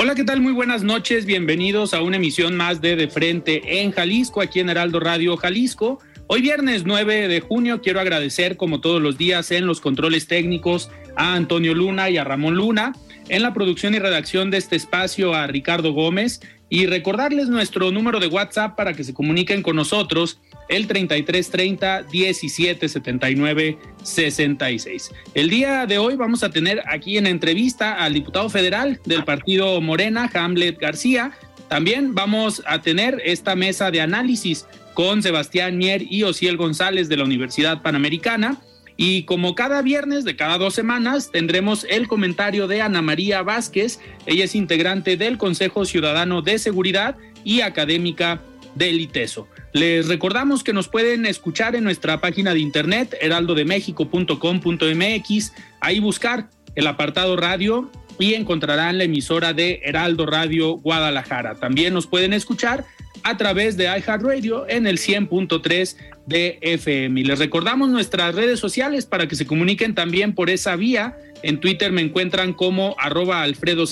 Hola, ¿qué tal? Muy buenas noches. Bienvenidos a una emisión más de De Frente en Jalisco, aquí en Heraldo Radio Jalisco. Hoy viernes 9 de junio quiero agradecer como todos los días en los controles técnicos a Antonio Luna y a Ramón Luna, en la producción y redacción de este espacio a Ricardo Gómez y recordarles nuestro número de WhatsApp para que se comuniquen con nosotros el 3330 1779 66. El día de hoy vamos a tener aquí en entrevista al diputado federal del partido Morena, Hamlet García. También vamos a tener esta mesa de análisis con Sebastián Mier y Ociel González de la Universidad Panamericana. Y como cada viernes de cada dos semanas, tendremos el comentario de Ana María Vázquez. Ella es integrante del Consejo Ciudadano de Seguridad y académica del ITESO. Les recordamos que nos pueden escuchar en nuestra página de internet heraldodemexico.com.mx, ahí buscar el apartado radio y encontrarán la emisora de Heraldo Radio Guadalajara. También nos pueden escuchar a través de iHeartRadio en el 100.3 de FM. Y les recordamos nuestras redes sociales para que se comuniquen también por esa vía. En Twitter me encuentran como arroba Alfredo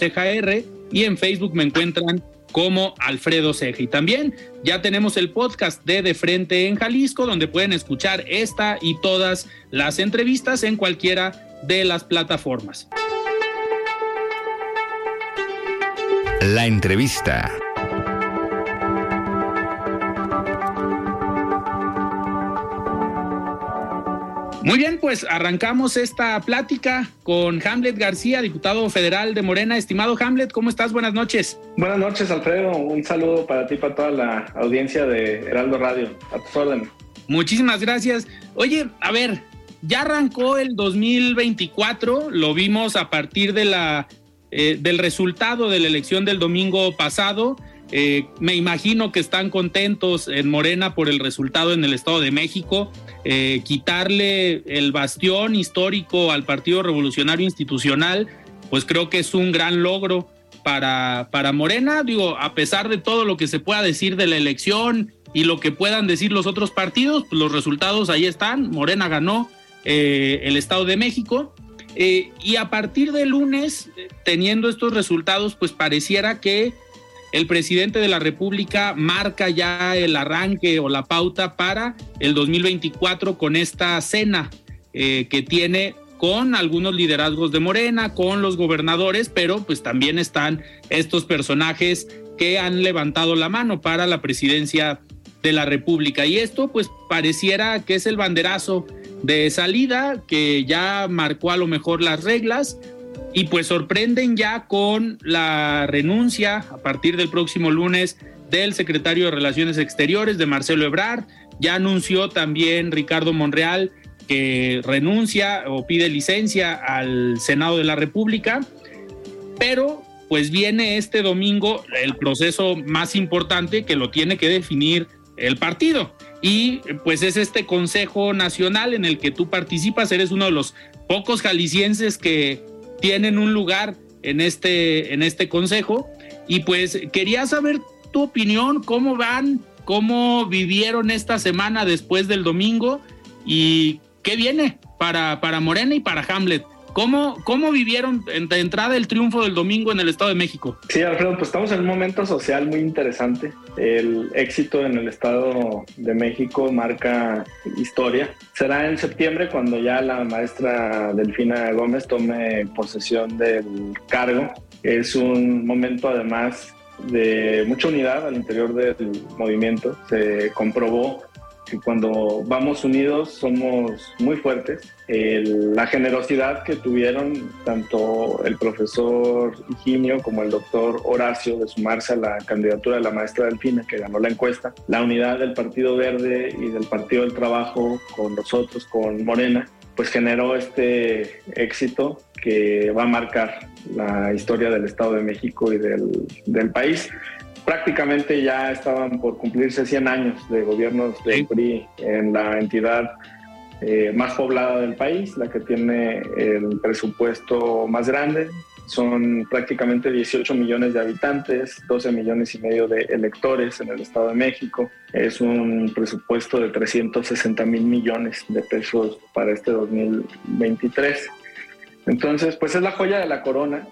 y en Facebook me encuentran como Alfredo Ceja. Y también ya tenemos el podcast de De Frente en Jalisco, donde pueden escuchar esta y todas las entrevistas en cualquiera de las plataformas. La entrevista. Muy bien, pues arrancamos esta plática con Hamlet García, diputado federal de Morena. Estimado Hamlet, ¿cómo estás? Buenas noches. Buenas noches, Alfredo. Un saludo para ti y para toda la audiencia de Heraldo Radio. A tu orden. Muchísimas gracias. Oye, a ver, ya arrancó el 2024, lo vimos a partir de la, eh, del resultado de la elección del domingo pasado. Eh, me imagino que están contentos en Morena por el resultado en el Estado de México. Eh, quitarle el bastión histórico al Partido Revolucionario Institucional, pues creo que es un gran logro para, para Morena. Digo, a pesar de todo lo que se pueda decir de la elección y lo que puedan decir los otros partidos, pues los resultados ahí están. Morena ganó eh, el Estado de México. Eh, y a partir del lunes, teniendo estos resultados, pues pareciera que el presidente de la República marca ya el arranque o la pauta para el 2024 con esta cena eh, que tiene con algunos liderazgos de Morena, con los gobernadores, pero pues también están estos personajes que han levantado la mano para la presidencia de la República. Y esto pues pareciera que es el banderazo de salida que ya marcó a lo mejor las reglas, y pues sorprenden ya con la renuncia a partir del próximo lunes del secretario de Relaciones Exteriores, de Marcelo Ebrard. Ya anunció también Ricardo Monreal que renuncia o pide licencia al Senado de la República, pero pues viene este domingo el proceso más importante que lo tiene que definir el partido. Y pues es este Consejo Nacional en el que tú participas, eres uno de los pocos jaliscienses que tienen un lugar en este, en este consejo. Y pues quería saber tu opinión, cómo van, cómo vivieron esta semana después del domingo y qué viene para, para Morena y para Hamlet. ¿Cómo, ¿Cómo vivieron de entrada el triunfo del domingo en el Estado de México? Sí, Alfredo, pues estamos en un momento social muy interesante. El éxito en el Estado de México marca historia. Será en septiembre cuando ya la maestra Delfina Gómez tome posesión del cargo. Es un momento además de mucha unidad al interior del movimiento. Se comprobó que cuando vamos unidos somos muy fuertes. la generosidad que tuvieron tanto el profesor Higinio como el doctor Horacio de sumarse a la candidatura de la maestra Delfina, que ganó la encuesta, la unidad del Partido Verde y del Partido del Trabajo con nosotros, con Morena, pues generó este éxito que va a marcar la historia del Estado de México y del, del país prácticamente ya estaban por cumplirse 100 años de gobiernos de PRI en la entidad eh, más poblada del país, la que tiene el presupuesto más grande. Son prácticamente 18 millones de habitantes, 12 millones y medio de electores en el Estado de México. Es un presupuesto de 360 mil millones de pesos para este 2023. Entonces, pues es la joya de la corona.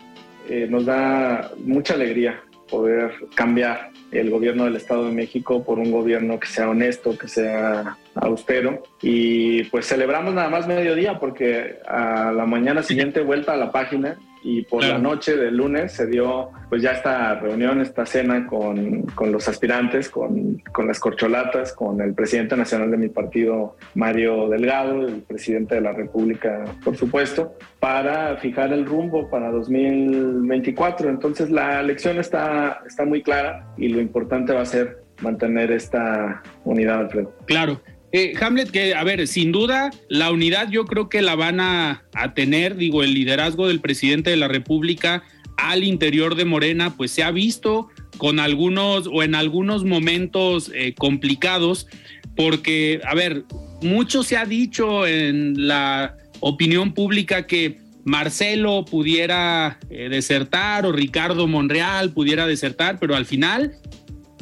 Eh, nos da mucha alegría poder cambiar el gobierno del Estado de México por un gobierno que sea honesto, que sea austero. Y pues celebramos nada más mediodía porque a la mañana siguiente vuelta a la página y por la noche del lunes se dio pues ya esta reunión, esta cena con, con los aspirantes, con, con, las corcholatas, con el presidente nacional de mi partido, Mario Delgado, el presidente de la República, por supuesto, para fijar el rumbo para 2024. Entonces la elección está, está muy clara y lo importante va a ser mantener esta unidad, Alfredo. Claro. Eh, Hamlet, que a ver, sin duda, la unidad yo creo que la van a, tener, digo, el liderazgo del presidente de la República al interior de Morena, pues se ha visto con algunos o en algunos momentos eh, complicados, porque, a ver, mucho se ha dicho en la opinión pública que Marcelo pudiera eh, desertar o Ricardo Monreal pudiera desertar, pero al final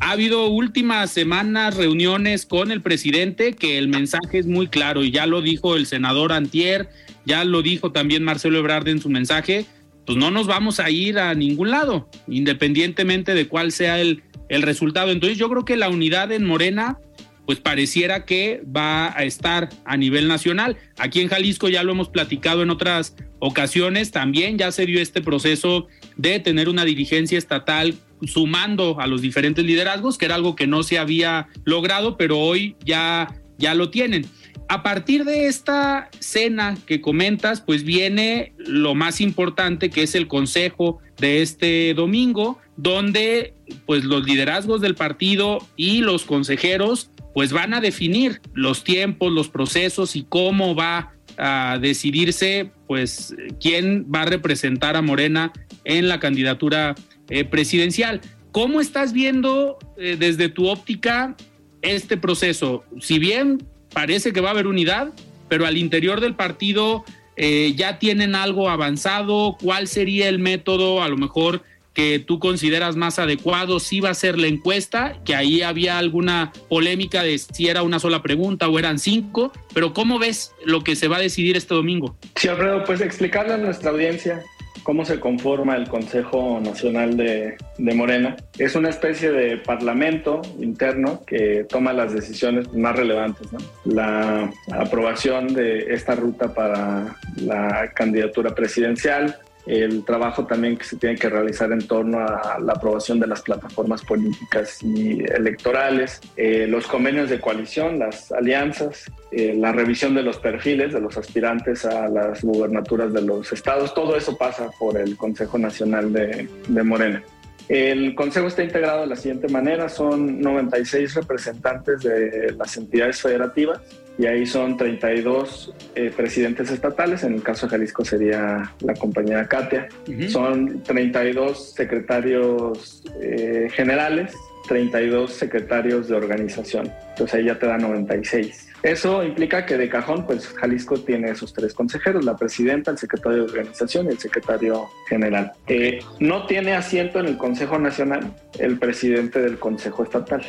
ha habido últimas semanas reuniones con el presidente que el mensaje es muy claro y ya lo dijo el senador Antier, ya lo dijo también Marcelo Ebrard en su mensaje, pues no nos vamos a ir a ningún lado, independientemente de cuál sea el, el resultado. Entonces yo creo que la unidad en Morena pues pareciera que va a estar a nivel nacional. Aquí en Jalisco ya lo hemos platicado en otras ocasiones, también ya se dio este proceso de tener una dirigencia estatal sumando a los diferentes liderazgos, que era algo que no se había logrado, pero hoy ya, ya lo tienen. A partir de esta cena que comentas, pues viene lo más importante que es el consejo de este domingo, donde pues los liderazgos del partido y los consejeros pues van a definir los tiempos, los procesos y cómo va a decidirse pues quién va a representar a Morena en la candidatura eh, presidencial. ¿Cómo estás viendo eh, desde tu óptica este proceso? Si bien parece que va a haber unidad, pero al interior del partido eh, ya tienen algo avanzado, ¿cuál sería el método a lo mejor que tú consideras más adecuado? Si va a ser la encuesta, que ahí había alguna polémica de si era una sola pregunta o eran cinco, pero ¿cómo ves lo que se va a decidir este domingo? Sí, Alfredo, pues explicarle a nuestra audiencia cómo se conforma el Consejo Nacional de, Morena. Es una especie de parlamento interno que toma las decisiones más relevantes. La aprobación de esta ruta para la candidatura presidencial, el trabajo también que se tiene que realizar en torno a la aprobación de las plataformas políticas y electorales, eh, los convenios de coalición, las alianzas, eh, la revisión de los perfiles de los aspirantes a las gubernaturas de los estados, todo eso pasa por el Consejo Nacional de, de Morena. El Consejo está integrado de la siguiente manera, son 96 representantes de las entidades federativas, y ahí son 32 eh, presidentes estatales, en el caso de Jalisco sería la compañía Katia, son 32 secretarios eh, generales, 32 secretarios de organización, entonces ahí ya te da 96. Eso implica que de cajón, pues Jalisco tiene esos tres consejeros, la presidenta, el secretario de organización y el secretario general. Eh, no tiene asiento en el Consejo Nacional el presidente del Consejo Estatal,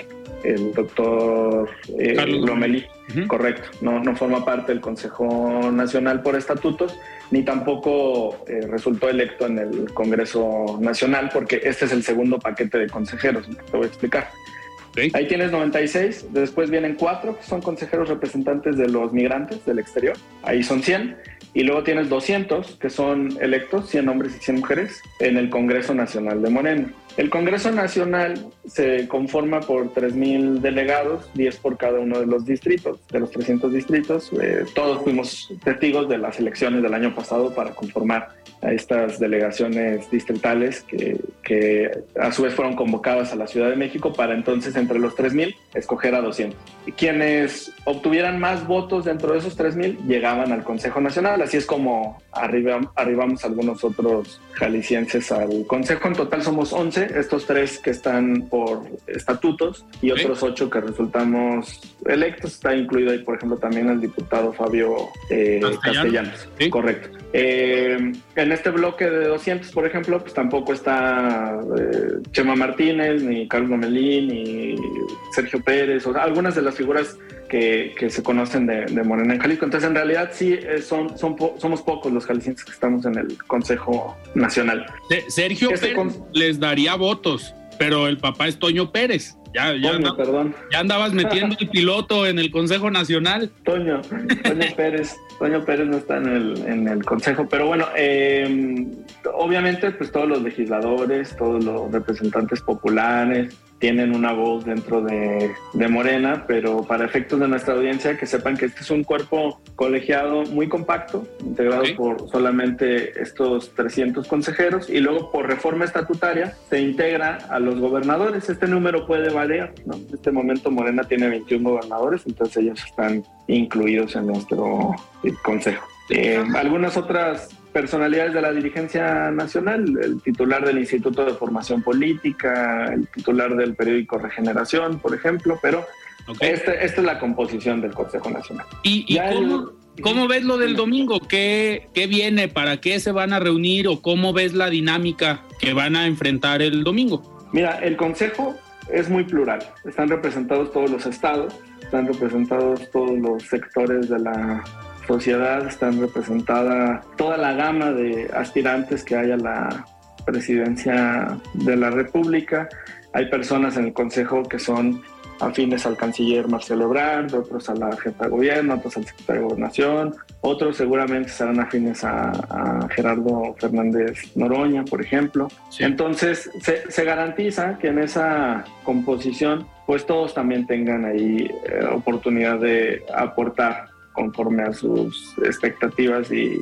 el doctor eh, Lomelí. Correcto, no, no forma parte del Consejo Nacional por estatutos ni tampoco eh, resultó electo en el Congreso Nacional, porque este es el segundo paquete de consejeros, te voy a explicar. Ahí tienes 96, después vienen cuatro, que son consejeros representantes de los migrantes del exterior, ahí son 100, y luego tienes 200, que son electos, 100 hombres y 100 mujeres, en el Congreso Nacional de Moreno. El Congreso Nacional se conforma por 3.000 delegados, 10 por cada uno de los distritos, de los 300 distritos. Eh, todos fuimos testigos de las elecciones del año pasado para conformar a estas delegaciones distritales que, que a su vez fueron convocadas a la Ciudad de México para entonces entre los 3.000 escoger a 200. Y quienes obtuvieran más votos dentro de esos 3.000 llegaban al Consejo Nacional. Así es como arribamos algunos otros jaliscienses al Consejo. En total somos 11 estos tres que están por estatutos y otros ocho que resultamos electos. Está incluido ahí, por ejemplo, también el diputado Fabio eh, Castellanos. Correcto. Eh, en este bloque de 200, por ejemplo, pues tampoco está eh, Chema Martínez, ni Carlos Gomelín, ni Sergio Pérez, o algunas de las figuras que, se conocen de, Morena en Jalisco. Entonces, en realidad, sí, son, son somos pocos los jaliscienses que estamos en el Consejo Nacional. Sergio este Pérez les daría votos, pero el papá es Toño Pérez. Ya, ya, perdón. ya andabas metiendo el piloto en el Consejo Nacional. Toño, Toño Pérez, Toño Pérez no está en el, en el Consejo, pero bueno, eh, obviamente pues todos los legisladores, todos los representantes populares, tienen una voz dentro de, Morena, pero para efectos de nuestra audiencia, que sepan que este es un cuerpo colegiado muy compacto, integrado por solamente estos 300 consejeros, y luego por reforma estatutaria se integra a los gobernadores. Este número puede variar, ¿no? En este momento Morena tiene 21 gobernadores, entonces ellos están incluidos en nuestro consejo. Eh, algunas otras personalidades de la dirigencia nacional, el titular del Instituto de Formación Política, el titular del periódico Regeneración, por ejemplo, pero este, esta es la composición del Consejo Nacional. ¿Y, cómo, ves lo del domingo? ¿Qué, ¿Qué viene? ¿Para qué se van a reunir? ¿O cómo ves la dinámica que van a enfrentar el domingo? Mira, el Consejo es muy plural. Están representados todos los estados, están representados todos los sectores de la sociedad están representada toda la gama de aspirantes que hay a la presidencia de la República. Hay personas en el Consejo que son afines al canciller Marcelo Ebrard, otros a la jefa de gobierno, otros al secretario de gobernación, otros seguramente serán afines a, Gerardo Fernández Noroña, por ejemplo. Entonces, se, se, garantiza que en esa composición, pues todos también tengan ahí eh, oportunidad de aportar conforme a sus expectativas y,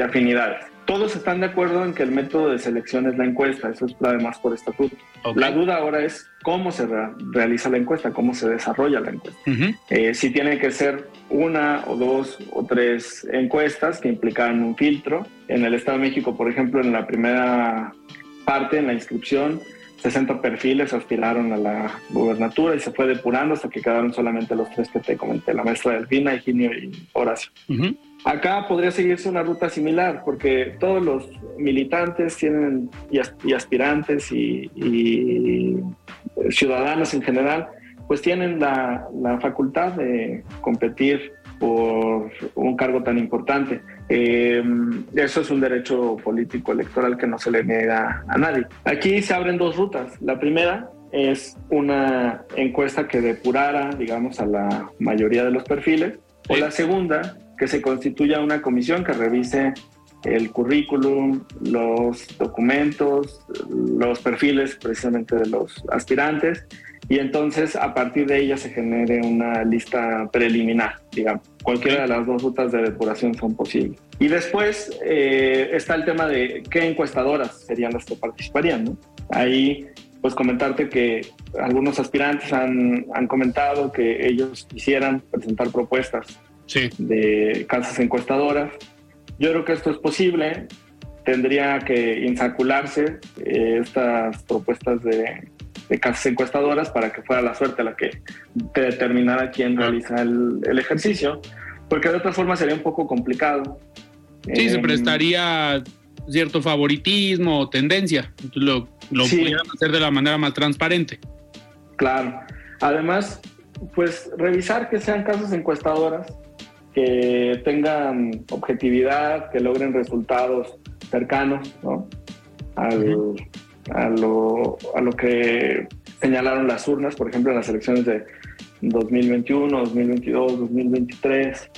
afinidades. Todos están de acuerdo en que el método de selección es la encuesta, eso es además por estatuto. La duda ahora es cómo se realiza la encuesta, cómo se desarrolla la encuesta. Eh, si tiene que ser una o dos o tres encuestas que implican un filtro. En el Estado de México, por ejemplo, en la primera parte, en la inscripción, 60 perfiles aspiraron a la gubernatura y se fue depurando hasta que quedaron solamente los tres que te comenté, la maestra Delfina, Higinio y Horacio. Acá podría seguirse una ruta similar porque todos los militantes tienen y, aspirantes y, ciudadanos en general pues tienen la, la facultad de competir por un cargo tan importante. Eh, eso es un derecho político electoral que no se le niega a nadie. Aquí se abren dos rutas. La primera es una encuesta que depurara, digamos, a la mayoría de los perfiles. O la segunda, que se constituya una comisión que revise el currículum, los documentos, los perfiles precisamente de los aspirantes y entonces a partir de ella se genere una lista preliminar, digamos. Cualquiera de las dos rutas de depuración son posibles. Y después eh, está el tema de qué encuestadoras serían las que participarían. ¿no? Ahí, pues comentarte que algunos aspirantes han, han comentado que ellos quisieran presentar propuestas de casas encuestadoras. Yo creo que esto es posible. Tendría que insacularse eh, estas propuestas de de casas encuestadoras para que fuera la suerte la que determinara quién realiza el, ejercicio, porque de otra forma sería un poco complicado. Sí, se em, prestaría cierto favoritismo o tendencia, lo, lo pudieran hacer de la manera más transparente. Claro. Además, pues revisar que sean casas encuestadoras que tengan objetividad, que logren resultados cercanos ¿no? Al, a, lo, a lo que señalaron las urnas, por ejemplo, en las elecciones de 2021, 2022, 2023.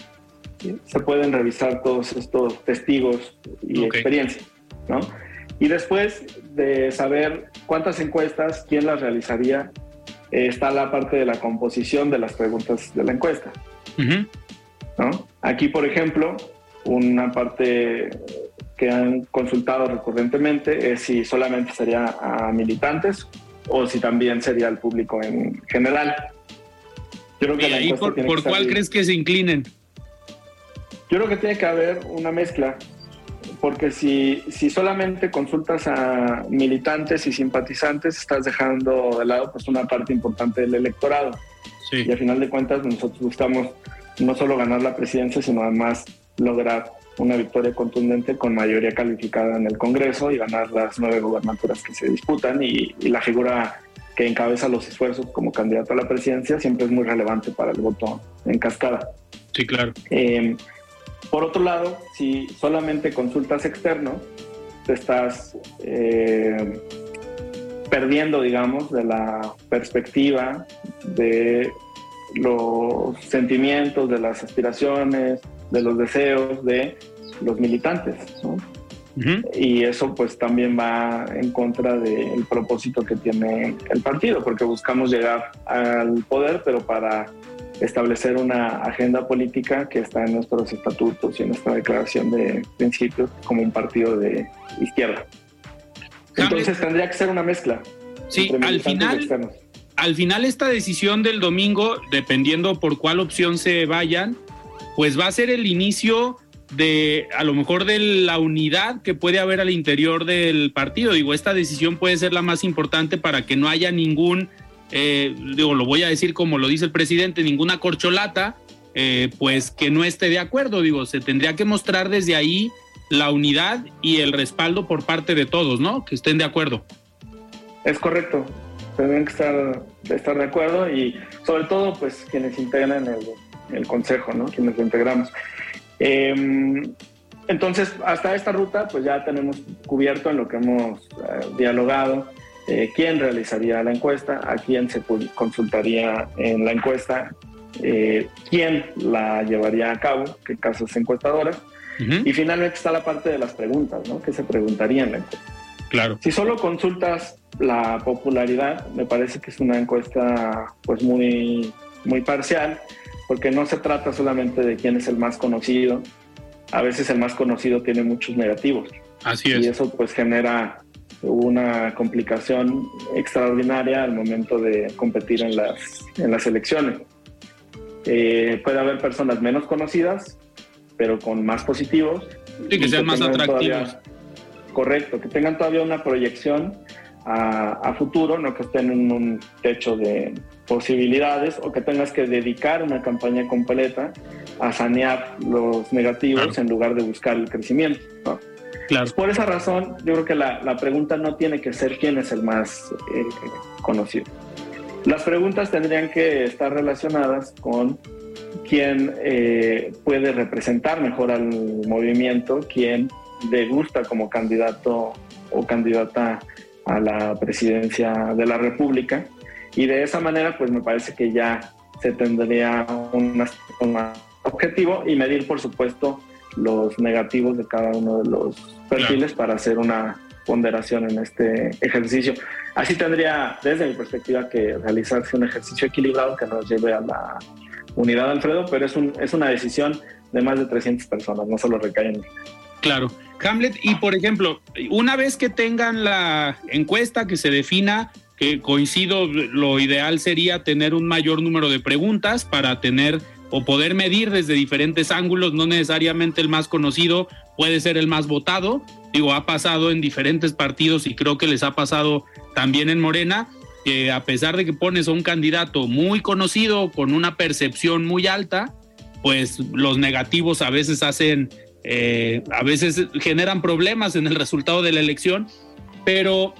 Se pueden revisar todos estos testigos y experiencias, ¿no? Y después de saber cuántas encuestas, quién las realizaría, eh, está la parte de la composición de las preguntas de la encuesta. ¿No? Aquí, por ejemplo, una parte que han consultado recurrentemente es si solamente sería a militantes o si también sería al público en general. Yo creo que ¿Y ahí por, cuál crees que se inclinen? Yo creo que tiene que haber una mezcla, porque si, si solamente consultas a militantes y simpatizantes, estás dejando de lado pues una parte importante del electorado. Y al final de cuentas nosotros buscamos no solo ganar la presidencia, sino además lograr una victoria contundente con mayoría calificada en el Congreso y ganar las nueve gobernaturas que se disputan y, la figura que encabeza los esfuerzos como candidato a la presidencia siempre es muy relevante para el voto en cascada. Sí, claro. Eh, por otro lado, si solamente consultas externo, te estás eh, perdiendo, digamos, de la perspectiva de los sentimientos, de las aspiraciones, de los deseos de los militantes. Y eso pues también va en contra del propósito que tiene el partido, porque buscamos llegar al poder, pero para establecer una agenda política que está en nuestros estatutos y en nuestra declaración de principios como un partido de izquierda. Entonces tendría que ser una mezcla. Sí, al final, al final esta decisión del domingo, dependiendo por cuál opción se vayan, pues va a ser el inicio de a lo mejor de la unidad que puede haber al interior del partido. Digo, esta decisión puede ser la más importante para que no haya ningún, eh, digo, lo voy a decir como lo dice el presidente, ninguna corcholata, eh, pues que no esté de acuerdo. Digo, se tendría que mostrar desde ahí la unidad y el respaldo por parte de todos, ¿no? Que estén de acuerdo. Es correcto. Tendrían que estar, estar de acuerdo y sobre todo, pues quienes integran el el consejo, ¿no? Quienes lo integramos. Em, entonces, hasta esta ruta, pues ya tenemos cubierto en lo que hemos eh, dialogado, eh, quién realizaría la encuesta, a quién se consultaría en la encuesta, eh, quién la llevaría a cabo, qué casas encuestadoras, y finalmente está la parte de las preguntas, ¿no? ¿Qué se preguntaría en la encuesta? Claro. Si solo consultas la popularidad, me parece que es una encuesta pues muy, muy parcial porque no se trata solamente de quién es el más conocido, a veces el más conocido tiene muchos negativos. Así es. Y eso pues genera una complicación extraordinaria al momento de competir en las, en las elecciones. Eh, puede haber personas menos conocidas, pero con más positivos. Y que, sean más atractivos. Correcto, que tengan todavía una proyección a, futuro, no que estén en un techo de posibilidades o que tengas que dedicar una campaña completa a sanear los negativos en lugar de buscar el crecimiento. Claro. Por esa razón, yo creo que la, la, pregunta no tiene que ser quién es el más eh, conocido. Las preguntas tendrían que estar relacionadas con quién eh, puede representar mejor al movimiento, quién le gusta como candidato o candidata a la presidencia de la República y de esa manera pues me parece que ya se tendría un objetivo y medir por supuesto los negativos de cada uno de los perfiles para hacer una ponderación en este ejercicio. Así tendría, desde mi perspectiva, que realizarse un ejercicio equilibrado que nos lleve a la unidad, Alfredo, pero es, un, es una decisión de más de 300 personas, no solo recae en Claro. Hamlet, y por ejemplo, una vez que tengan la encuesta que se defina, que coincido, lo ideal sería tener un mayor número de preguntas para tener o poder medir desde diferentes ángulos, no necesariamente el más conocido puede ser el más votado. Digo, ha pasado en diferentes partidos y creo que les ha pasado también en Morena, que a pesar de que pones a un candidato muy conocido, con una percepción muy alta, pues los negativos a veces hacen eh, a veces generan problemas en el resultado de la elección, pero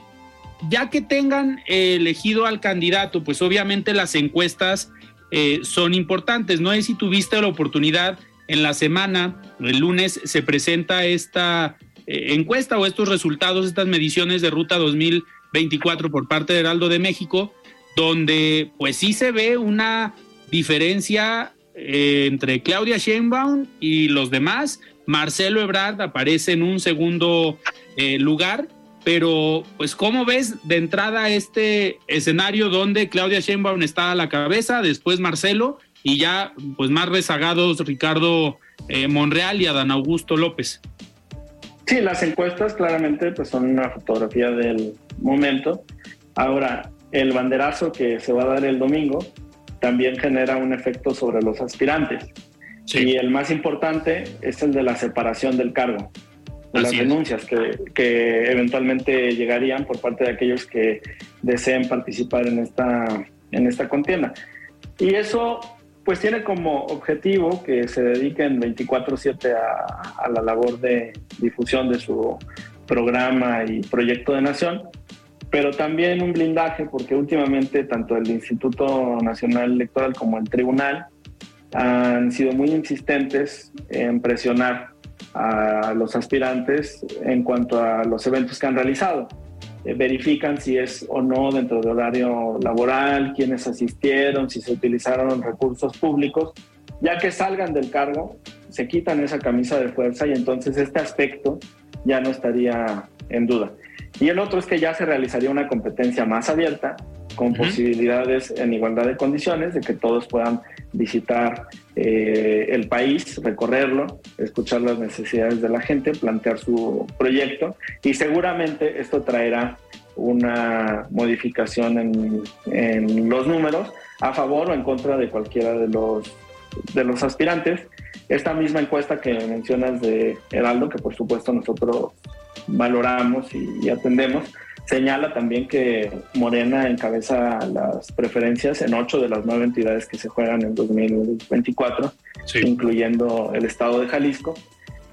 ya que tengan elegido al candidato, pues obviamente las encuestas eh, son importantes. No sé si tuviste la oportunidad en la semana, el lunes, se presenta esta eh, encuesta o estos resultados, estas mediciones de Ruta 2024 por parte de Heraldo de México, donde pues sí se ve una diferencia entre Claudia Sheinbaum y los demás. Marcelo Ebrard aparece en un segundo eh, lugar, pero pues ¿cómo ves de entrada este escenario donde Claudia Sheinbaum está a la cabeza, después Marcelo y ya pues más rezagados Ricardo eh, Monreal y Adán Augusto López? Sí, las encuestas claramente pues son una fotografía del momento. Ahora, el banderazo que se va a dar el domingo también genera un efecto sobre los aspirantes. Y el más importante es el de la separación del cargo, de las denuncias que, que, eventualmente llegarían por parte de aquellos que deseen participar en esta, en esta contienda. Y eso pues tiene como objetivo que se dediquen 24/7 a, a la labor de difusión de su programa y proyecto de nación, pero también un blindaje porque últimamente tanto el Instituto Nacional Electoral como el Tribunal han sido muy insistentes en presionar a los aspirantes en cuanto a los eventos que han realizado. Eh, verifican si es o no dentro del horario laboral, quiénes asistieron, si se utilizaron recursos públicos. Ya que salgan del cargo, se quitan esa camisa de fuerza y entonces este aspecto ya no estaría en duda. Y el otro es que ya se realizaría una competencia más abierta, con posibilidades en igualdad de condiciones, de que todos puedan visitar eh, el país, recorrerlo, escuchar las necesidades de la gente, plantear su proyecto y seguramente esto traerá una modificación en, en los números a favor o en contra de cualquiera de los, de los aspirantes. Esta misma encuesta que mencionas de Heraldo, que por supuesto nosotros valoramos y, atendemos, señala también que Morena encabeza las preferencias en ocho de las nueve entidades que se juegan en 2024, incluyendo el estado de Jalisco.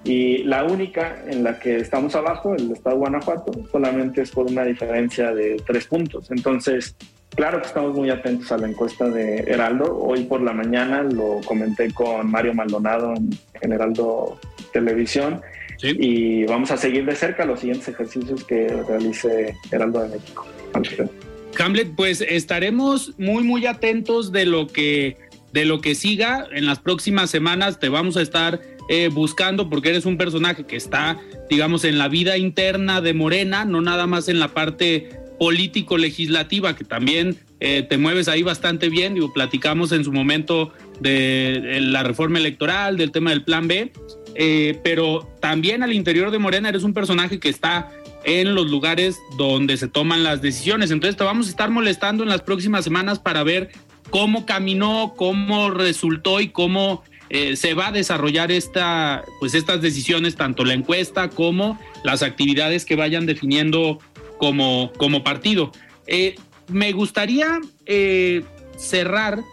Y la única en la que estamos abajo, el estado de Guanajuato, solamente es por una diferencia de tres puntos. Entonces, claro que estamos muy atentos a la encuesta de Heraldo. Hoy por la mañana lo comenté con Mario Maldonado en Heraldo Televisión y vamos a seguir de cerca los siguientes ejercicios que realice Heraldo de México. Hamlet, pues estaremos muy, muy atentos de lo que, de lo que siga. En las próximas semanas te vamos a estar eh, buscando porque eres un personaje que está, digamos, en la vida interna de Morena, no nada más en la parte político-legislativa, que también eh, te mueves ahí bastante bien. Digo, platicamos en su momento de la reforma electoral, del tema del plan B, eh, pero también al interior de Morena eres un personaje que está en los lugares donde se toman las decisiones. Entonces te vamos a estar molestando en las próximas semanas para ver cómo caminó, cómo resultó y cómo eh, se va a desarrollar esta, pues estas decisiones, tanto la encuesta como las actividades que vayan definiendo como, como partido. Eh, me gustaría cerrar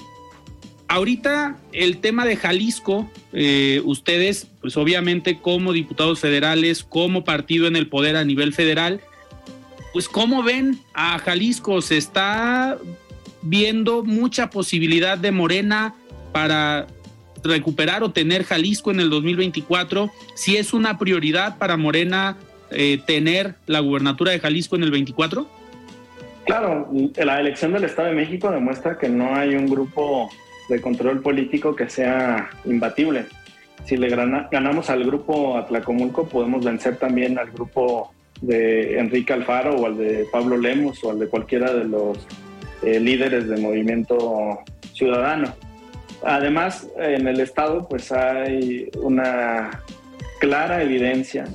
Ahorita el tema de Jalisco, eh, ustedes, pues obviamente como diputados federales, como partido en el poder a nivel federal, pues cómo ven a Jalisco, se está viendo mucha posibilidad de Morena para recuperar o tener Jalisco en el 2024, si es una prioridad para Morena eh, tener la gubernatura de Jalisco en el 24? Claro, la elección del Estado de México demuestra que no hay un grupo de control político que sea imbatible. Si le ganamos al grupo Atlacomulco, podemos vencer también al grupo de Enrique Alfaro o al de Pablo Lemos o al de cualquiera de los eh, líderes del movimiento ciudadano. Además, en el Estado pues hay una clara evidencia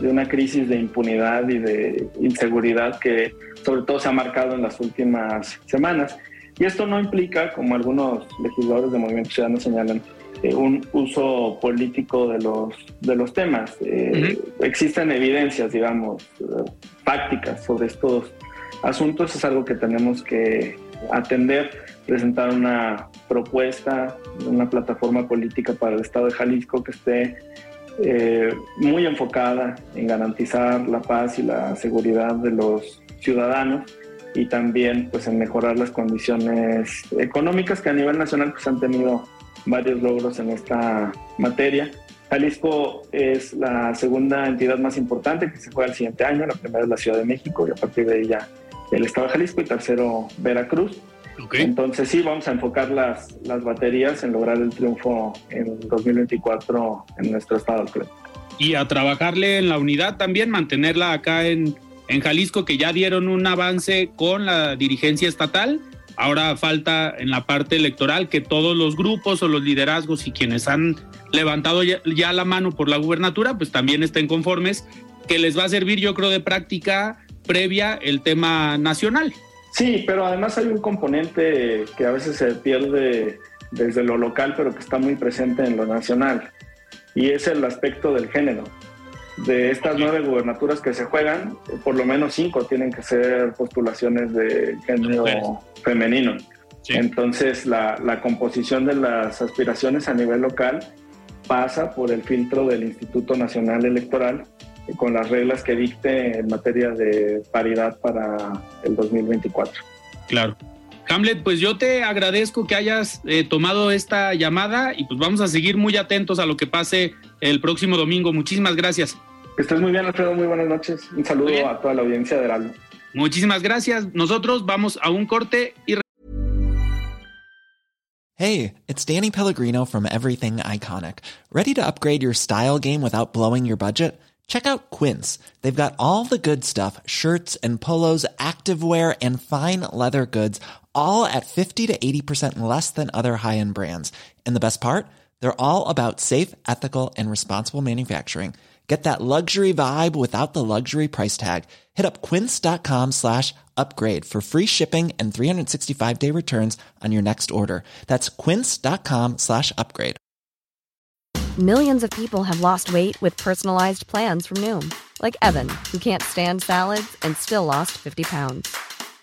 de una crisis de impunidad y de inseguridad que sobre todo se ha marcado en las últimas semanas. Y esto no implica, como algunos legisladores de Movimiento Ciudadano señalan, eh, un uso político de los, de los temas. Eh, existen evidencias, digamos, prácticas sobre estos asuntos. Es algo que tenemos que atender, presentar una propuesta, una plataforma política para el Estado de Jalisco que esté eh, muy enfocada en garantizar la paz y la seguridad de los ciudadanos y también pues en mejorar las condiciones económicas que a nivel nacional pues han tenido varios logros en esta materia. Jalisco es la segunda entidad más importante que se juega el siguiente año. La primera es la Ciudad de México y a partir de ella el Estado de Jalisco y tercero Veracruz. Entonces sí, vamos a enfocar las, las baterías en lograr el triunfo en 2024 en nuestro estado. Y a trabajarle en la unidad también, mantenerla acá en, en Jalisco, que ya dieron un avance con la dirigencia estatal. Ahora falta en la parte electoral que todos los grupos o los liderazgos y quienes han levantado ya, la mano por la gubernatura, pues también estén conformes, que les va a servir, yo creo, de práctica previa el tema nacional. Sí, pero además hay un componente que a veces se pierde desde lo local, pero que está muy presente en lo nacional, y es el aspecto del género. De estas nueve gubernaturas que se juegan, por lo menos cinco tienen que ser postulaciones de género femenino. Entonces, la, la composición de las aspiraciones a nivel local pasa por el filtro del Instituto Nacional Electoral con las reglas que dicte en materia de paridad para el 2024. Claro. Hamlet, pues yo te agradezco que hayas eh, tomado esta llamada y pues vamos a seguir muy atentos a lo que pase el próximo domingo. Muchísimas gracias. Que estés muy bien, Alfredo. Muy buenas noches. Un saludo a toda la audiencia de Heraldo. Muchísimas gracias. Nosotros vamos a un corte y... Hey, it's Danny Pellegrino from Everything Iconic. ¿Ready to upgrade your style game without blowing your budget? Check out Quince. They've got all the good stuff shirts and polos, activewear, and fine leather goods, all at 50 to 80% less than other high end brands. And the best part? They're all about safe, ethical, and responsible manufacturing. Get that luxury vibe without the luxury price tag. Hit up quince.com slash upgrade for free shipping and 365 day returns on your next order. That's quince.com slash upgrade. Millions of people have lost weight with personalized plans from Noom, like Evan, who can't stand salads and still lost 50 pounds.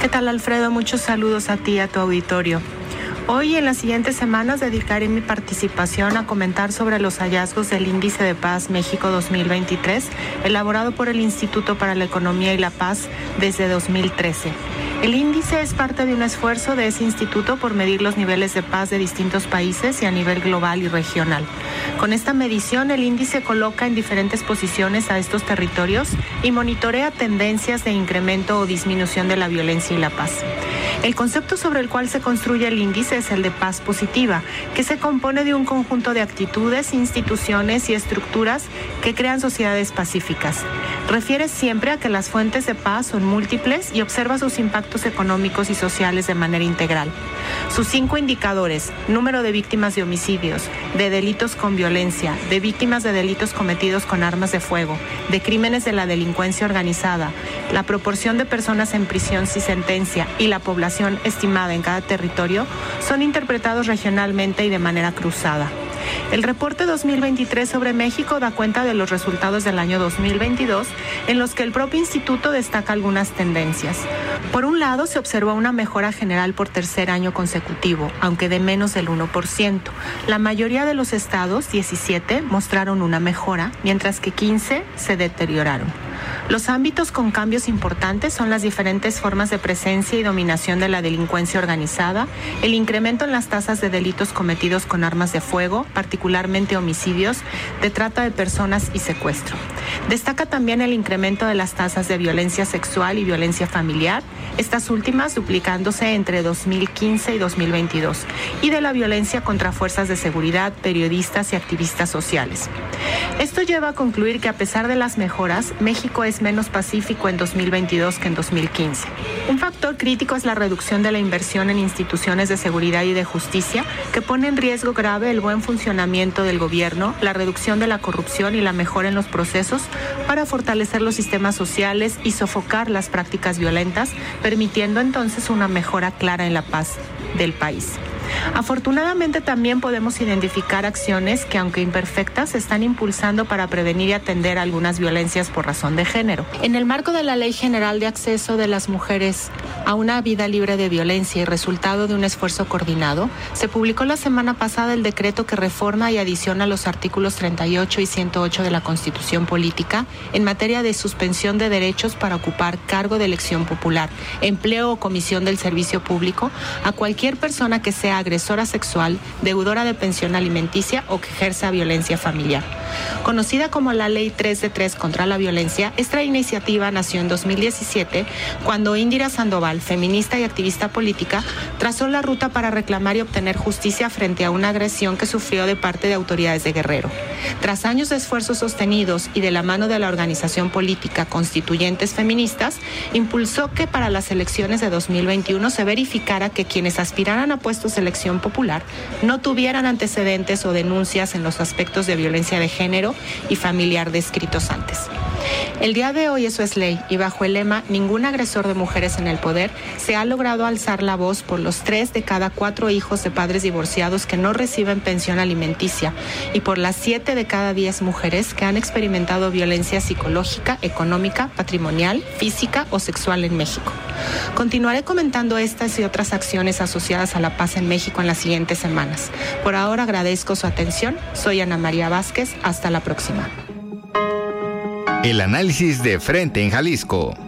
¿Qué tal Alfredo? Muchos saludos a ti y a tu auditorio. Hoy en las siguientes semanas dedicaré mi participación a comentar sobre los hallazgos del Índice de Paz México 2023, elaborado por el Instituto para la Economía y la Paz desde 2013. El índice es parte de un esfuerzo de ese instituto por medir los niveles de paz de distintos países y a nivel global y regional. Con esta medición, el índice coloca en diferentes posiciones a estos territorios y monitorea tendencias de incremento o disminución de la violencia y la paz. El concepto sobre el cual se construye el índice es el de paz positiva, que se compone de un conjunto de actitudes, instituciones y estructuras que crean sociedades pacíficas. Refiere siempre a que las fuentes de paz son múltiples y observa sus impactos económicos y sociales de manera integral. Sus cinco indicadores, número de víctimas de homicidios, de delitos con violencia, de víctimas de delitos cometidos con armas de fuego, de crímenes de la delincuencia organizada, la proporción de personas en prisión sin sentencia y la población estimada en cada territorio, son interpretados regionalmente y de manera cruzada. El reporte 2023 sobre México da cuenta de los resultados del año 2022, en los que el propio instituto destaca algunas tendencias. Por un lado, se observó una mejora general por tercer año consecutivo, aunque de menos del 1%. La mayoría de los estados, 17, mostraron una mejora, mientras que 15 se deterioraron. Los ámbitos con cambios importantes son las diferentes formas de presencia y dominación de la delincuencia organizada, el incremento en las tasas de delitos cometidos con armas de fuego, particularmente homicidios, de trata de personas y secuestro. Destaca también el incremento de las tasas de violencia sexual y violencia familiar, estas últimas duplicándose entre 2015 y 2022, y de la violencia contra fuerzas de seguridad, periodistas y activistas sociales. Esto lleva a concluir que a pesar de las mejoras, México Es menos pacífico en 2022 que en 2015. Un factor crítico es la reducción de la inversión en instituciones de seguridad y de justicia, que pone en riesgo grave el buen funcionamiento del gobierno, la reducción de la corrupción y la mejora en los procesos para fortalecer los sistemas sociales y sofocar las prácticas violentas, permitiendo entonces una mejora clara en la paz del país. Afortunadamente también podemos identificar acciones que, aunque imperfectas, se están impulsando para prevenir y atender algunas violencias por razón de género. En el marco de la Ley General de Acceso de las Mujeres a una vida libre de violencia y resultado de un esfuerzo coordinado, se publicó la semana pasada el decreto que reforma y adiciona los artículos 38 y 108 de la Constitución Política en materia de suspensión de derechos para ocupar cargo de elección popular, empleo o comisión del servicio público a cualquier persona que sea agresora sexual, deudora de pensión alimenticia o que ejerza violencia familiar. Conocida como la Ley 3 de 3 contra la violencia, esta iniciativa nació en 2017 cuando Indira Sandoval, feminista y activista política, trazó la ruta para reclamar y obtener justicia frente a una agresión que sufrió de parte de autoridades de Guerrero. Tras años de esfuerzos sostenidos y de la mano de la organización política Constituyentes Feministas, impulsó que para las elecciones de 2021 se verificara que quienes aspiraran a puestos de elección popular no tuvieran antecedentes o denuncias en los aspectos de violencia de género y familiar descritos antes. El día de hoy eso es ley y bajo el lema Ningún agresor de mujeres en el poder se ha logrado alzar la voz por los tres de cada cuatro hijos de padres divorciados que no reciben pensión alimenticia y por las siete de cada diez mujeres que han experimentado violencia psicológica, económica, patrimonial, física o sexual en México. Continuaré comentando estas y otras acciones asociadas a la paz en México en las siguientes semanas. Por ahora agradezco su atención. Soy Ana María Vázquez. Hasta la próxima. El análisis de frente en Jalisco.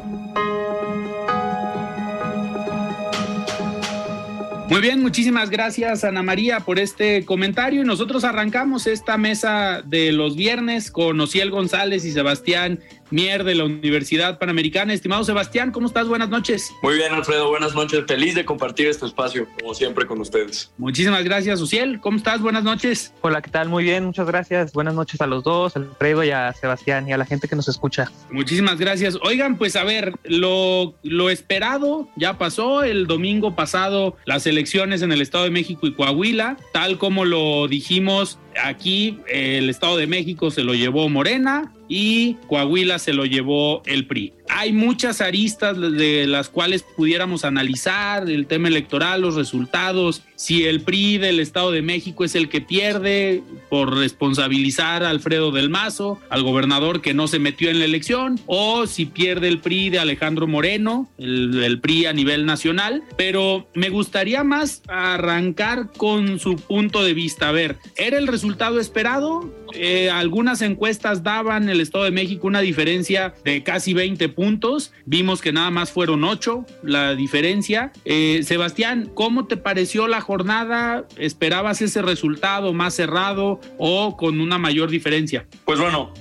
Muy bien, muchísimas gracias Ana María por este comentario. Y nosotros arrancamos esta mesa de los viernes con Ociel González y Sebastián Mier de la Universidad Panamericana. Estimado Sebastián, ¿cómo estás? Buenas noches. Muy bien, Alfredo, buenas noches. Feliz de compartir este espacio, como siempre, con ustedes. Muchísimas gracias, Uciel. ¿Cómo estás? Buenas noches. Hola, ¿qué tal? Muy bien, muchas gracias. Buenas noches a los dos, Alfredo y a Sebastián y a la gente que nos escucha. Muchísimas gracias. Oigan, pues a ver, lo, lo esperado ya pasó el domingo pasado, las elecciones en el Estado de México y Coahuila, tal como lo dijimos aquí el Estado de México se lo llevó Morena y Coahuila se lo llevó el PRI. Hay muchas aristas de las cuales pudiéramos analizar el tema electoral, los resultados, si el PRI del Estado de México es el que pierde por responsabilizar a Alfredo del Mazo, al gobernador que no se metió en la elección, o si pierde el PRI de Alejandro Moreno, el, PRI a nivel nacional. Pero me gustaría más arrancar con su punto de vista. A ver, ¿era el resultado esperado? Eh, algunas encuestas daban el Estado de México una diferencia de casi 20 puntos. Vimos que nada más fueron 8 la diferencia. Eh, Sebastián, ¿cómo te pareció la jornada? ¿Esperabas ese resultado más cerrado o con una mayor diferencia? Pues bueno,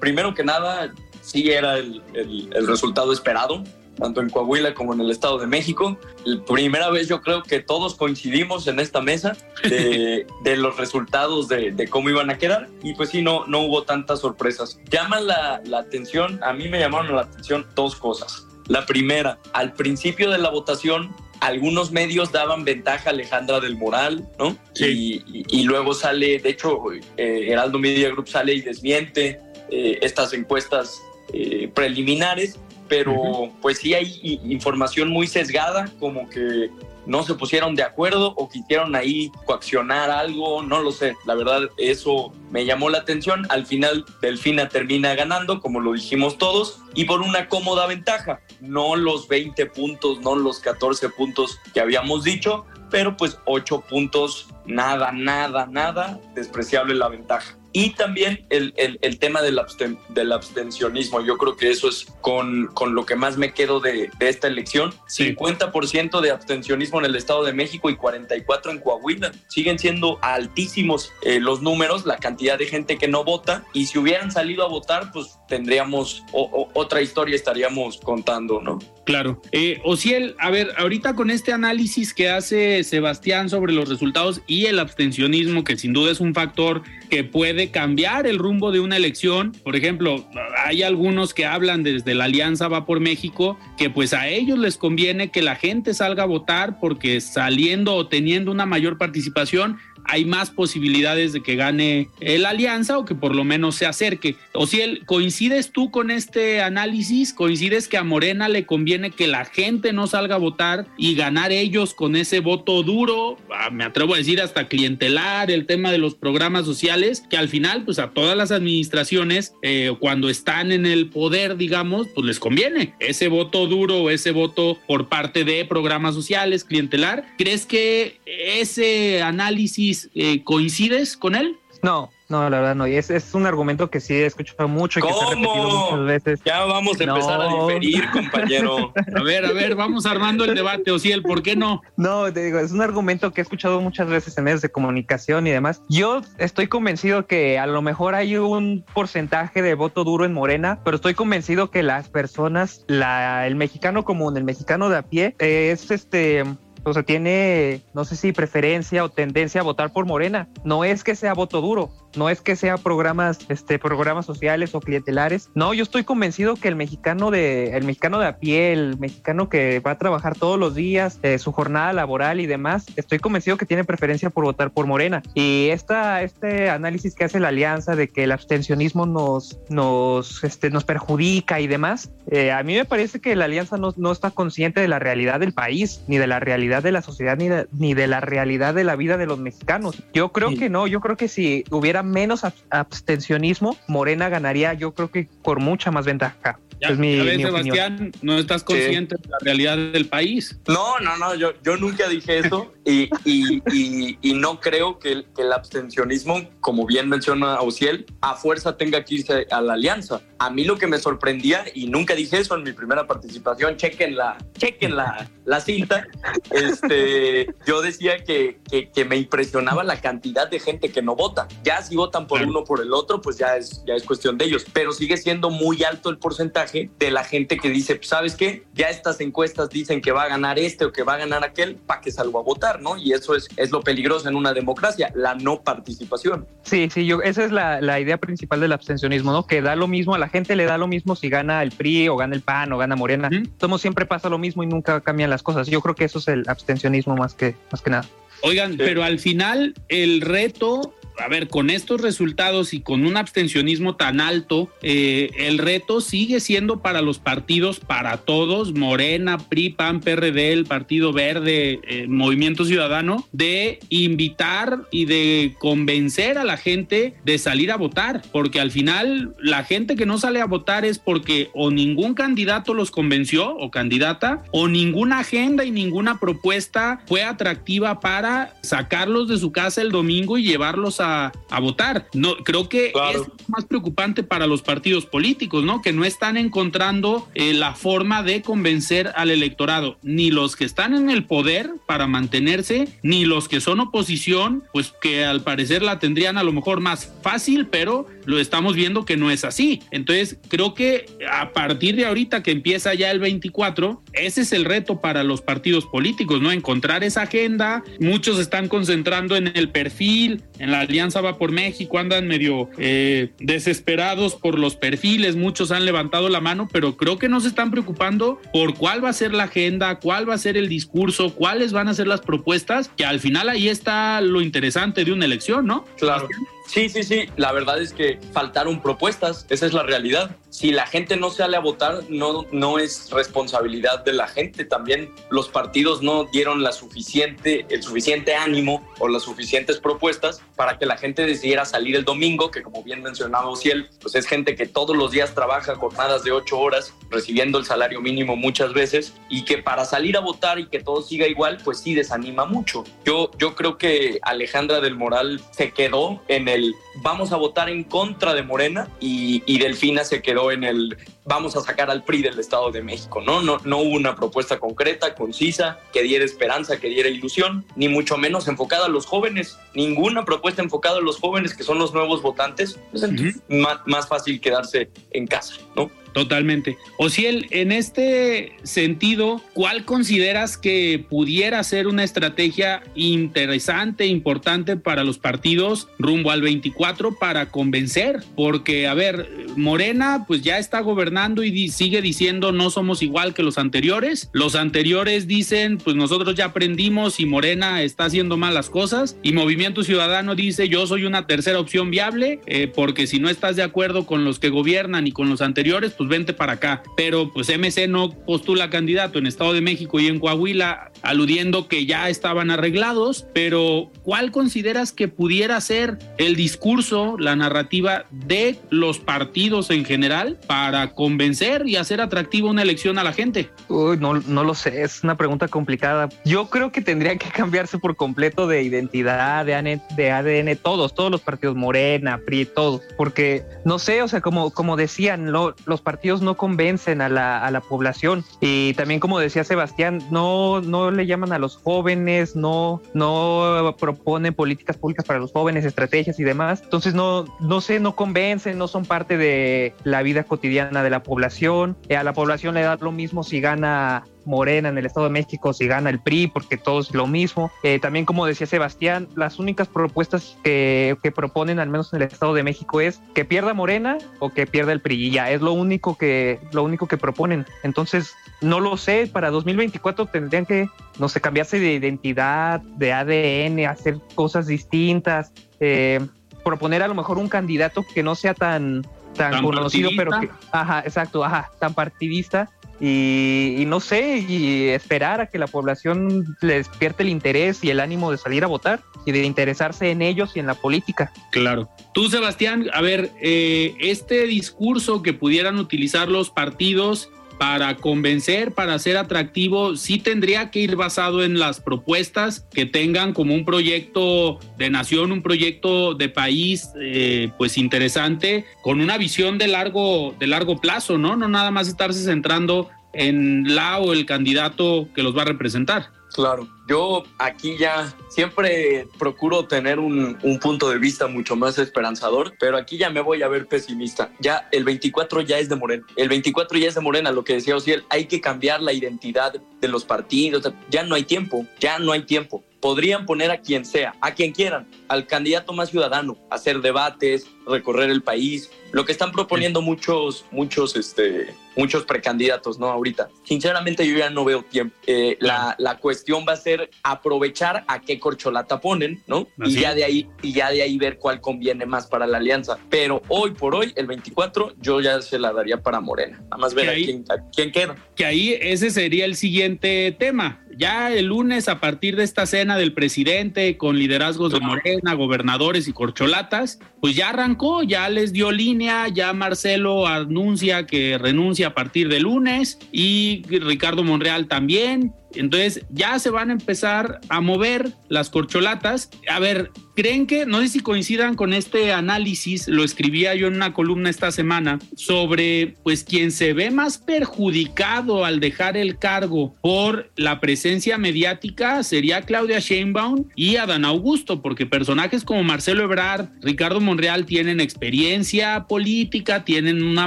primero que nada, sí era el, el resultado esperado tanto en Coahuila como en el Estado de México. La primera vez yo creo que todos coincidimos en esta mesa de, los resultados de, cómo iban a quedar y pues sí, no, no hubo tantas sorpresas. Llama la, la atención, a mí me llamaron la atención dos cosas. La primera, al principio de la votación algunos medios daban ventaja a Alejandra del Moral, ¿no? Sí. Y, luego sale, de hecho, eh, Heraldo Media Group sale y desmiente eh, estas encuestas eh, preliminares pero pues sí hay información muy sesgada, como que no se pusieron de acuerdo o quisieron ahí coaccionar algo, no lo sé. La verdad, eso me llamó la atención. Al final, Delfina termina ganando, como lo dijimos todos, y por una cómoda ventaja. No los 20 puntos, no los 14 puntos que habíamos dicho, pero pues 8 puntos, nada, nada, nada, despreciable la ventaja. Y también el, el, tema del, del, abstencionismo. Yo creo que eso es con, con lo que más me quedo de, de esta elección. 50% de abstencionismo en el Estado de México y 44% en Coahuila. Siguen siendo altísimos eh, los números, la cantidad de gente que no vota. Y si hubieran salido a votar, pues tendríamos otra historia, estaríamos contando, ¿no? Claro. Eh, Ociel, a ver, ahorita con este análisis que hace Sebastián sobre los resultados y el abstencionismo, que sin duda es un factor que puede cambiar el rumbo de una elección. Por ejemplo, hay algunos que hablan desde la Alianza Va por México que pues a ellos les conviene que la gente salga a votar porque saliendo o teniendo una mayor participación hay más posibilidades de que gane la alianza o que por lo menos se acerque. O si él, ¿coincides tú con este análisis? ¿Coincides que a Morena le conviene que la gente no salga a votar y ganar ellos con ese voto duro? Ah, me atrevo a decir hasta clientelar, el tema de los programas sociales, que al final, pues a todas las administraciones, eh, cuando están en el poder, digamos, pues les conviene ese voto duro ese voto por parte de programas sociales, clientelar. ¿Crees que ese análisis eh, ¿coincides con él? No, no, la verdad no. Y es, es un argumento que sí he escuchado mucho y que se ha repetido muchas veces. Ya vamos a empezar a diferir, compañero. A ver, a ver, vamos armando el debate, o si el por qué no. No, te digo, es un argumento que he escuchado muchas veces en medios de comunicación y demás. Yo estoy convencido que a lo mejor hay un porcentaje de voto duro en Morena, pero estoy convencido que las personas, la, el mexicano común, el mexicano de a pie, es este o sea, tiene, no sé si preferencia o tendencia a votar por Morena. No es que sea voto duro, no es que sea programas, este, programas sociales o clientelares. No, yo estoy convencido que el mexicano de, el mexicano de a pie, el mexicano que va a trabajar todos los días, eh, su jornada laboral y demás, estoy convencido que tiene preferencia por votar por Morena. Y esta, este análisis que hace la alianza de que el abstencionismo nos, nos, este, nos perjudica y demás, eh, a mí me parece que la alianza no, no está consciente de la realidad del país, ni de la realidad de la sociedad, ni de, ni de la realidad de la vida de los mexicanos. Yo creo que no, yo creo que si hubiera menos abstencionismo, Morena ganaría, yo creo que por mucha más ventaja. Ya, es mi, Sebastián, no estás consciente de la realidad del país. No, no, no, yo, yo nunca dije eso y, y, y, no creo que el, que el, abstencionismo, como bien menciona Ociel, a fuerza tenga que irse a la alianza. A mí lo que me sorprendía, y nunca dije eso en mi primera participación, chequen la, chequen la, la cinta, este, yo decía que, que, que, me impresionaba la cantidad de gente que no vota. Ya si votan por uno o por el otro, pues ya es, ya es cuestión de ellos, pero sigue siendo muy alto el porcentaje de la gente que dice, pues, ¿sabes qué? Ya estas encuestas dicen que va a ganar este o que va a ganar aquel, ¿para que salgo a votar, no? Y eso es, es lo peligroso en una democracia, la no participación. Sí, sí, yo, esa es la, la idea principal del abstencionismo, ¿no? Que da lo mismo, a la gente le da lo mismo si gana el PRI o gana el PAN o gana Morena. Como siempre pasa lo mismo y nunca cambian las cosas. Yo creo que eso es el abstencionismo más que, más que nada. Oigan, pero al final el reto a ver, con estos resultados y con un abstencionismo tan alto, eh, el reto sigue siendo para los partidos, para todos, Morena, PRI, PAN, PRD, el Partido Verde, eh, Movimiento Ciudadano, de invitar y de convencer a la gente de salir a votar, porque al final la gente que no sale a votar es porque o ningún candidato los convenció o candidata, o ninguna agenda y ninguna propuesta fue atractiva para sacarlos de su casa el domingo y llevarlos a a, votar. No, creo que es más preocupante para los partidos políticos, ¿no? Que no están encontrando eh, la forma de convencer al electorado, ni los que están en el poder para mantenerse, ni los que son oposición, pues que al parecer la tendrían a lo mejor más fácil, pero lo estamos viendo que no es así. Entonces, creo que a partir de ahorita que empieza ya el 24, ese es el reto para los partidos políticos, ¿no? Encontrar esa agenda. Muchos están concentrando en el perfil, en la Alianza Va por México, andan medio eh, desesperados por los perfiles, muchos han levantado la mano, pero creo que no se están preocupando por cuál va a ser la agenda, cuál va a ser el discurso, cuáles van a ser las propuestas, que al final ahí está lo interesante de una elección, ¿no? Claro. Sí, sí, sí. La verdad es que faltaron propuestas. Esa es la realidad. Si la gente no sale a votar, no, no es responsabilidad de la gente. También los partidos no dieron la suficiente, el suficiente ánimo o las suficientes propuestas para que la gente decidiera salir el domingo, que como bien mencionaba Ociel, pues es gente que todos los días trabaja jornadas de ocho horas, recibiendo el salario mínimo muchas veces, y que para salir a votar y que todo siga igual, pues sí desanima mucho. Yo, yo creo que Alejandra del Moral se quedó en el vamos a votar en contra de Morena y, y Delfina se quedó en el vamos a sacar al PRI del Estado de México, ¿no? No, no hubo una propuesta concreta, concisa, que diera esperanza, que diera ilusión, ni mucho menos enfocada a los jóvenes, ninguna propuesta enfocada a los jóvenes que son los nuevos votantes, pues más, más fácil quedarse en casa, ¿no? Totalmente. Ociel, en este sentido, ¿cuál consideras que pudiera ser una estrategia interesante, importante para los partidos rumbo al 24 para convencer? Porque, a ver, Morena pues ya está gobernando y sigue diciendo no somos igual que los anteriores. Los anteriores dicen pues nosotros ya aprendimos y Morena está haciendo mal las cosas. Y Movimiento Ciudadano dice yo soy una tercera opción viable eh, porque si no estás de acuerdo con los que gobiernan y con los anteriores, pues vente para acá. Pero pues MC no postula candidato en Estado de México y en Coahuila, aludiendo que ya estaban arreglados. Pero ¿cuál consideras que pudiera ser el discurso, la narrativa de los partidos en general para convencer y hacer atractiva una elección a la gente? Uy, no, no lo sé, es una pregunta complicada. Yo creo que tendría que cambiarse por completo de identidad, de ADN, ADN todos, todos los partidos, Morena, PRI, todos, porque no sé, o sea, como, como decían, lo, los partidos no convencen a la, a la población. Y también, como decía Sebastián, no, no le llaman a los jóvenes, no, no proponen políticas públicas para los jóvenes, estrategias y demás. Entonces, no, no sé, no convencen, no son parte de la vida cotidiana de la población. Eh, a la población le da lo mismo si gana Morena en el Estado de México, si gana el PRI, porque todo es lo mismo. Eh, también, como decía Sebastián, las únicas propuestas que, proponen, al menos en el Estado de México, es que pierda Morena o que pierda el PRI. Y ya es lo único que, lo único que proponen. Entonces, no lo sé, para 2024 tendrían que, no sé, cambiarse de identidad, de ADN, hacer cosas distintas, eh, proponer a lo mejor un candidato que no sea tan, tan, conocido, pero que, ajá, exacto, ajá, tan partidista y, no sé, y esperar a que la población le despierte el interés y el ánimo de salir a votar y de interesarse en ellos y en la política. Claro. Tú, Sebastián, a ver, eh, este discurso que pudieran utilizar los partidos para convencer, para ser atractivo, sí tendría que ir basado en las propuestas que tengan como un proyecto de nación, un proyecto de país, eh, pues interesante, con una visión de largo, de largo plazo, ¿no? No nada más estarse centrando en la o el candidato que los va a representar. Claro, yo aquí ya siempre procuro tener un, punto de vista mucho más esperanzador, pero aquí ya me voy a ver pesimista. Ya el 24 ya es de Morena. El 24 ya es de Morena, lo que decía Osiel, hay que cambiar la identidad de los partidos. Ya no hay tiempo, ya no hay tiempo podrían poner a quien sea, a quien quieran, al candidato más ciudadano, hacer debates, recorrer el país, lo que están proponiendo muchos, muchos, este, muchos precandidatos, ¿no? Ahorita. Sinceramente yo ya no veo tiempo. Eh, la, la, cuestión va a ser aprovechar a qué corcholata ponen, ¿no? Y ya de ahí, y ya de ahí ver cuál conviene más para la alianza. Pero hoy por hoy, el 24, yo ya se la daría para Morena. Nada más ver a, quién, a quién queda. Que ahí ese sería el siguiente tema ya el lunes, a partir de esta cena del presidente con liderazgos de Morena, gobernadores y corcholatas, pues ya arrancó, ya les dio línea, ya Marcelo anuncia que renuncia a partir de lunes y Ricardo Monreal también. Entonces ya se van a empezar a mover las corcholatas. A ver, ¿creen que, no sé si coincidan con este análisis, lo escribía yo en una columna esta semana, sobre pues quien se ve más perjudicado al dejar el cargo por la presencia mediática sería Claudia Sheinbaum y Adán Augusto, porque personajes como Marcelo Ebrard, Ricardo Monreal tienen experiencia política, tienen una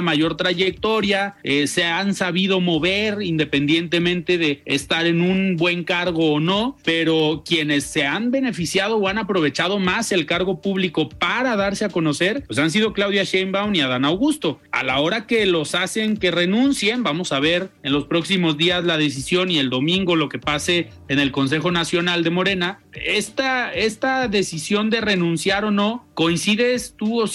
mayor trayectoria, eh, se han sabido mover independientemente de estar en un buen cargo o no, pero quienes se han beneficiado o han aprovechado más el cargo público para darse a conocer, pues han sido Claudia Sheinbaum y Adán Augusto. A la hora que los hacen que renuncien, vamos a ver en los próximos días la decisión y el domingo lo que pase en el Consejo Nacional de Morena. Esta, esta decisión de renunciar o no, ¿coincides tú, o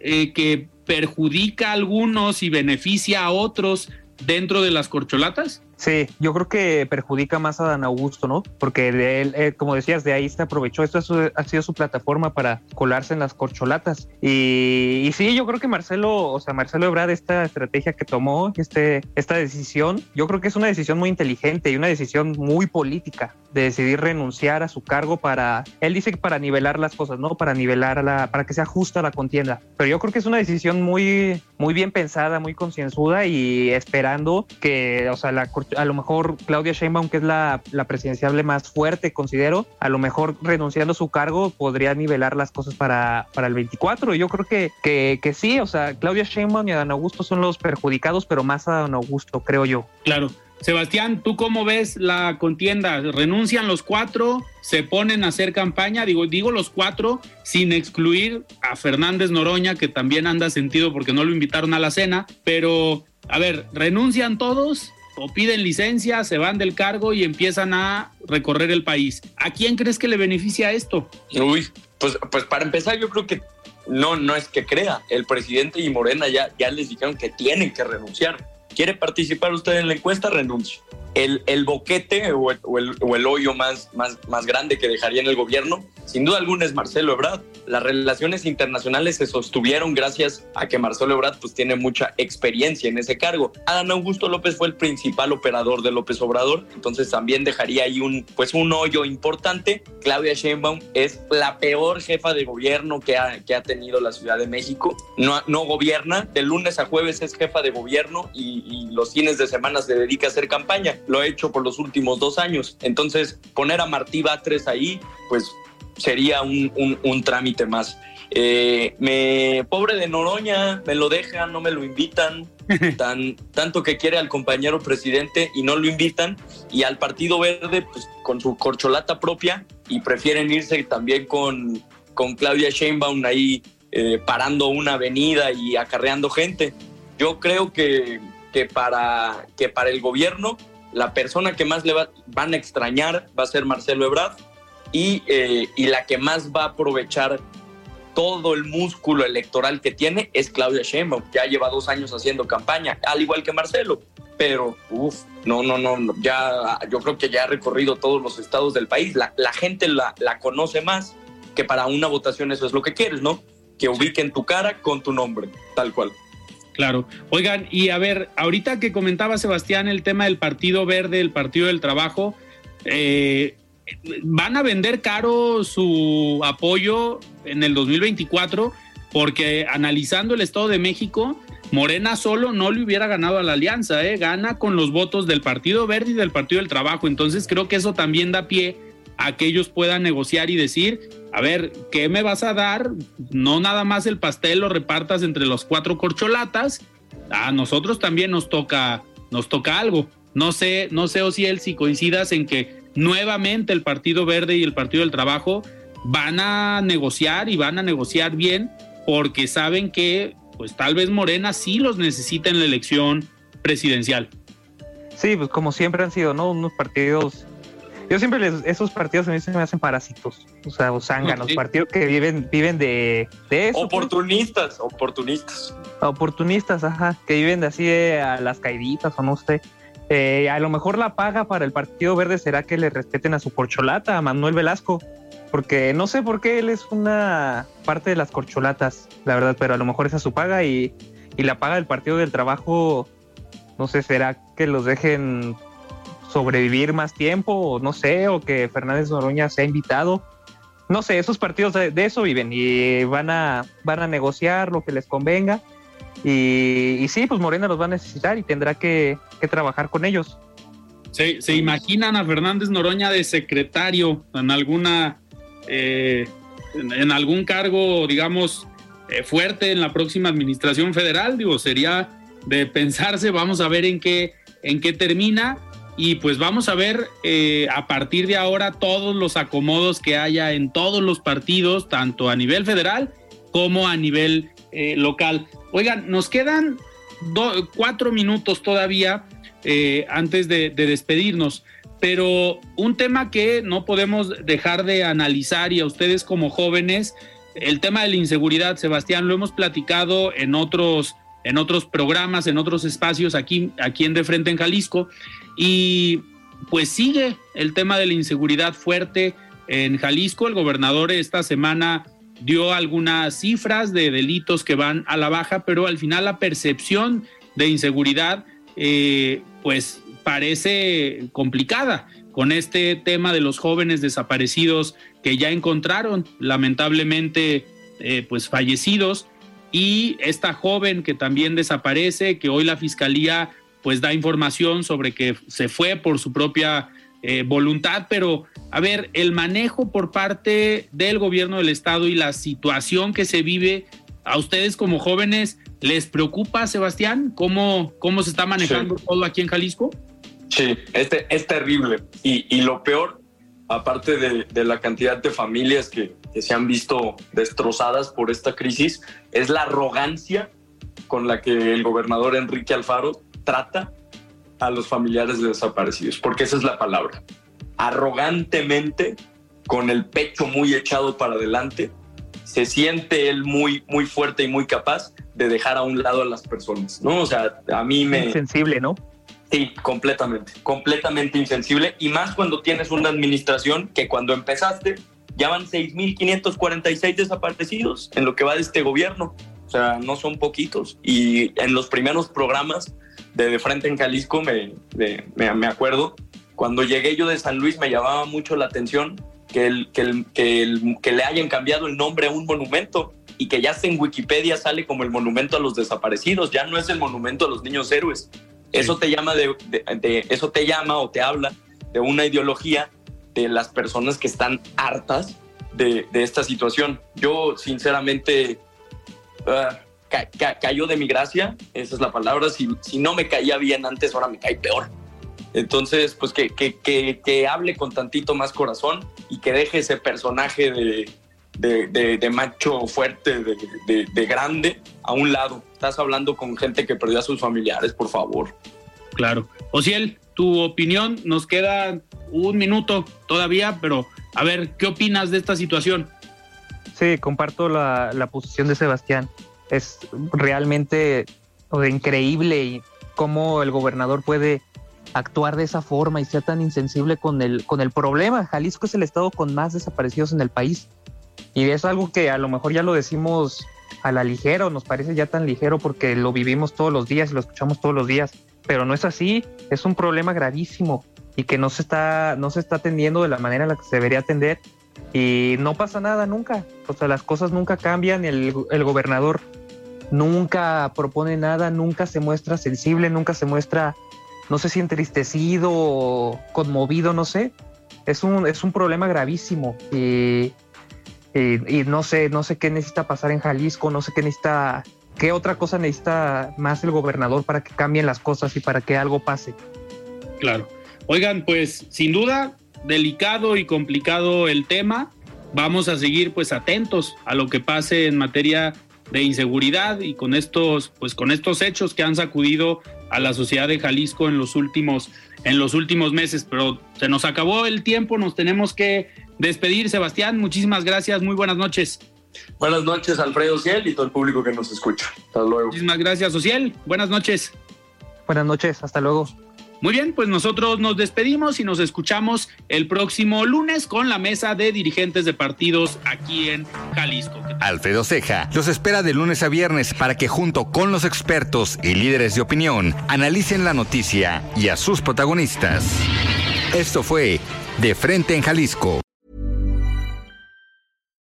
eh, que perjudica a algunos y beneficia a otros dentro de las corcholatas? Sí, yo creo que perjudica más a Dan Augusto, ¿no? Porque de él, eh, como decías, de ahí se aprovechó. Esto ha sido su plataforma para colarse en las corcholatas. Y, sí, yo creo que Marcelo, o sea, Marcelo Ebrard, esta estrategia que tomó, este, esta decisión, yo creo que es una decisión muy inteligente y una decisión muy política de decidir renunciar a su cargo para, él dice que para nivelar las cosas, ¿no? Para nivelar la, para que sea justa la contienda. Pero yo creo que es una decisión muy, muy bien pensada, muy concienzuda y esperando que, o sea, la, a lo mejor Claudia Sheinbaum, que es la, la presidenciable más fuerte, considero, a lo mejor renunciando a su cargo podría nivelar las cosas para, para el 24. Yo creo que, que, que sí, o sea, Claudia Sheinbaum y Adán Augusto son los perjudicados, pero más Adán Augusto, creo yo. Claro. Sebastián, ¿tú cómo ves la contienda? ¿Renuncian los cuatro? ¿Se ponen a hacer campaña? Digo, digo los cuatro sin excluir a Fernández Noroña, que también anda sentido porque no lo invitaron a la cena, pero a ver, ¿renuncian todos? O piden licencia, se van del cargo y empiezan a recorrer el país. ¿A quién crees que le beneficia esto? Uy, pues, pues para empezar yo creo que no, no es que crea. El presidente y Morena ya, ya les dijeron que tienen que renunciar. ¿Quiere participar usted en la encuesta? Renuncie el, el boquete o el, o, el, hoyo más, más, más grande que dejaría en el gobierno, sin duda alguna es Marcelo Ebrard. Las relaciones internacionales se sostuvieron gracias a que Marcelo Ebrard pues, tiene mucha experiencia en ese cargo. Adán Augusto López fue el principal operador de López Obrador, entonces también dejaría ahí un, pues, un hoyo importante. Claudia Sheinbaum es la peor jefa de gobierno que ha, que ha tenido la Ciudad de México. No, no gobierna, de lunes a jueves es jefa de gobierno y, y los fines de semana se dedica a hacer campaña lo ha hecho por los últimos dos años. Entonces, poner a Martí Batres ahí, pues sería un, un, trámite más. Eh, me, pobre de Noroña, me lo dejan, no me lo invitan, tan, tanto que quiere al compañero presidente y no lo invitan, y al Partido Verde, pues con su corcholata propia, y prefieren irse también con, con Claudia Sheinbaum ahí eh, parando una avenida y acarreando gente. Yo creo que, que, para, que para el gobierno la persona que más le van a extrañar va a ser Marcelo Ebrard y, eh, y, la que más va a aprovechar todo el músculo electoral que tiene es Claudia Sheinbaum. Ya lleva dos años haciendo campaña, al igual que Marcelo. Pero, uff, no, no, no, ya, yo creo que ya ha recorrido todos los estados del país. La, la gente la, la conoce más que para una votación eso es lo que quieres, ¿no? Que ubiquen tu cara con tu nombre, tal cual. Claro. Oigan, y a ver, ahorita que comentaba Sebastián el tema del Partido Verde, el Partido del Trabajo, eh, van a vender caro su apoyo en el 2024 porque analizando el Estado de México, Morena solo no le hubiera ganado a la alianza, ¿eh? gana con los votos del Partido Verde y del Partido del Trabajo. Entonces creo que eso también da pie a que ellos puedan negociar y decir, a ver, ¿qué me vas a dar? No nada más el pastel lo repartas entre los cuatro corcholatas. A nosotros también nos toca, nos toca algo. No sé, no sé, o si él si coincidas en que nuevamente el Partido Verde y el Partido del Trabajo van a negociar y van a negociar bien porque saben que pues tal vez Morena sí los necesita en la elección presidencial. Sí, pues como siempre han sido, ¿no? Unos partidos yo siempre les, esos partidos a mí se me hacen parásitos, o sea, o zánganos, partidos que viven, viven de, de eso. Pues. Oportunistas, oportunistas. Oportunistas, ajá, que viven de así de a las caiditas o no sé. Eh, a lo mejor la paga para el Partido Verde será que le respeten a su corcholata, a Manuel Velasco, porque no sé por qué él es una parte de las corcholatas, la verdad, pero a lo mejor esa es su paga y, y la paga del Partido del Trabajo, no sé, será que los dejen sobrevivir más tiempo, no sé, o que Fernández Noroña sea invitado. No sé, esos partidos de, eso viven y van a, van a negociar lo que les convenga. Y, sí, pues Morena los va a necesitar y tendrá que, trabajar con ellos. ¿Se, ¿Se, imaginan a Fernández Noroña de secretario en alguna eh, en, algún cargo, digamos, eh, fuerte en la próxima administración federal? Digo, sería de pensarse, vamos a ver en qué, en qué termina y pues vamos a ver eh, a partir de ahora todos los acomodos que haya en todos los partidos, tanto a nivel federal como a nivel eh, local. Oigan, nos quedan cuatro minutos todavía eh, antes de, de despedirnos, pero un tema que no podemos dejar de analizar y a ustedes como jóvenes, el tema de la inseguridad, Sebastián, lo hemos platicado en otros en otros programas, en otros espacios aquí, aquí en De Frente en Jalisco. Y pues sigue el tema de la inseguridad fuerte en Jalisco. El gobernador esta semana dio algunas cifras de delitos que van a la baja, pero al final la percepción de inseguridad eh, pues parece complicada con este tema de los jóvenes desaparecidos que ya encontraron lamentablemente eh, pues fallecidos y esta joven que también desaparece, que hoy la fiscalía pues da información sobre que se fue por su propia eh, voluntad, pero a ver, el manejo por parte del gobierno del estado y la situación que se vive a ustedes como jóvenes, ¿les preocupa, Sebastián, cómo, cómo se está manejando todo aquí en Jalisco? Sí, este, es terrible. Y, lo peor, aparte de, la cantidad de familias que, que se han visto destrozadas por esta crisis, es la arrogancia con la que el gobernador Enrique Alfaro trata a los familiares de desaparecidos, porque esa es la palabra. Arrogantemente, con el pecho muy echado para adelante, se siente él muy, muy fuerte y muy capaz de dejar a un lado a las personas, ¿no? O sea, a mí me... Insensible, ¿no? Sí, completamente, completamente insensible. Y más cuando tienes una administración que cuando empezaste ya van 6.546 desaparecidos en lo que va de este gobierno. O sea, no son poquitos. Y en los primeros programas de De Frente en Jalisco, me, me, me acuerdo, cuando llegué yo de San Luis me llamaba mucho la atención que, el, que, el, que, el, que le hayan cambiado el nombre a un monumento y que ya en Wikipedia sale como el monumento a los desaparecidos, ya no es el monumento a los niños héroes. Eso te llama de, de, eso te llama o te habla de una ideología de las personas que están hartas de, de esta situación. Yo sinceramente uh, cayó de mi gracia, esa es la palabra. Si, si no me caía bien antes, ahora me cae peor. Entonces, pues que, que, que, que hable con tantito más corazón y que deje ese personaje de, de, de, macho fuerte, de, de, grande, a un lado. Estás hablando con gente que perdió a sus familiares, por favor. Claro. Ociel, tu opinión, nos queda un minuto todavía, pero a ver, ¿qué opinas de esta situación? Sí, comparto la, la posición de Sebastián es realmente increíble cómo el gobernador puede actuar de esa forma y ser tan insensible con el, con el problema. Jalisco es el estado con más desaparecidos en el país. Y es algo que a lo mejor ya lo decimos a la ligera o nos parece ya tan ligero porque lo vivimos todos los días y lo escuchamos todos los días, pero no es así, es un problema gravísimo y que no se está, no se está atendiendo de la manera en la que se debería atender y no pasa nada nunca, o sea, las cosas nunca cambian, el, el gobernador nunca propone nada, nunca se muestra sensible, nunca se muestra, no sé si entristecido o conmovido, no sé. Es un, es un problema gravísimo y, y, no sé, no sé qué necesita pasar en Jalisco, no sé qué necesita, qué otra cosa necesita más el gobernador para que cambien las cosas y para que algo pase. Claro. Oigan, pues sin duda, delicado y complicado el tema. Vamos a seguir pues atentos a lo que pase en materia de inseguridad y con estos, pues con estos hechos que han sacudido a la sociedad de Jalisco en los últimos, en los últimos meses. Pero se nos acabó el tiempo, nos tenemos que despedir. Sebastián, muchísimas gracias, muy buenas noches. Buenas noches, Alfredo Ciel y todo el público que nos escucha. Hasta luego. Muchísimas gracias, Ociel. Buenas noches. Buenas noches, hasta luego. Muy bien, pues nosotros nos despedimos y nos escuchamos el próximo lunes con la mesa de dirigentes de partidos aquí en Jalisco. Alfredo Ceja los espera de lunes a viernes para que junto con los expertos y líderes de opinión analicen la noticia y a sus protagonistas. Esto fue De Frente en Jalisco.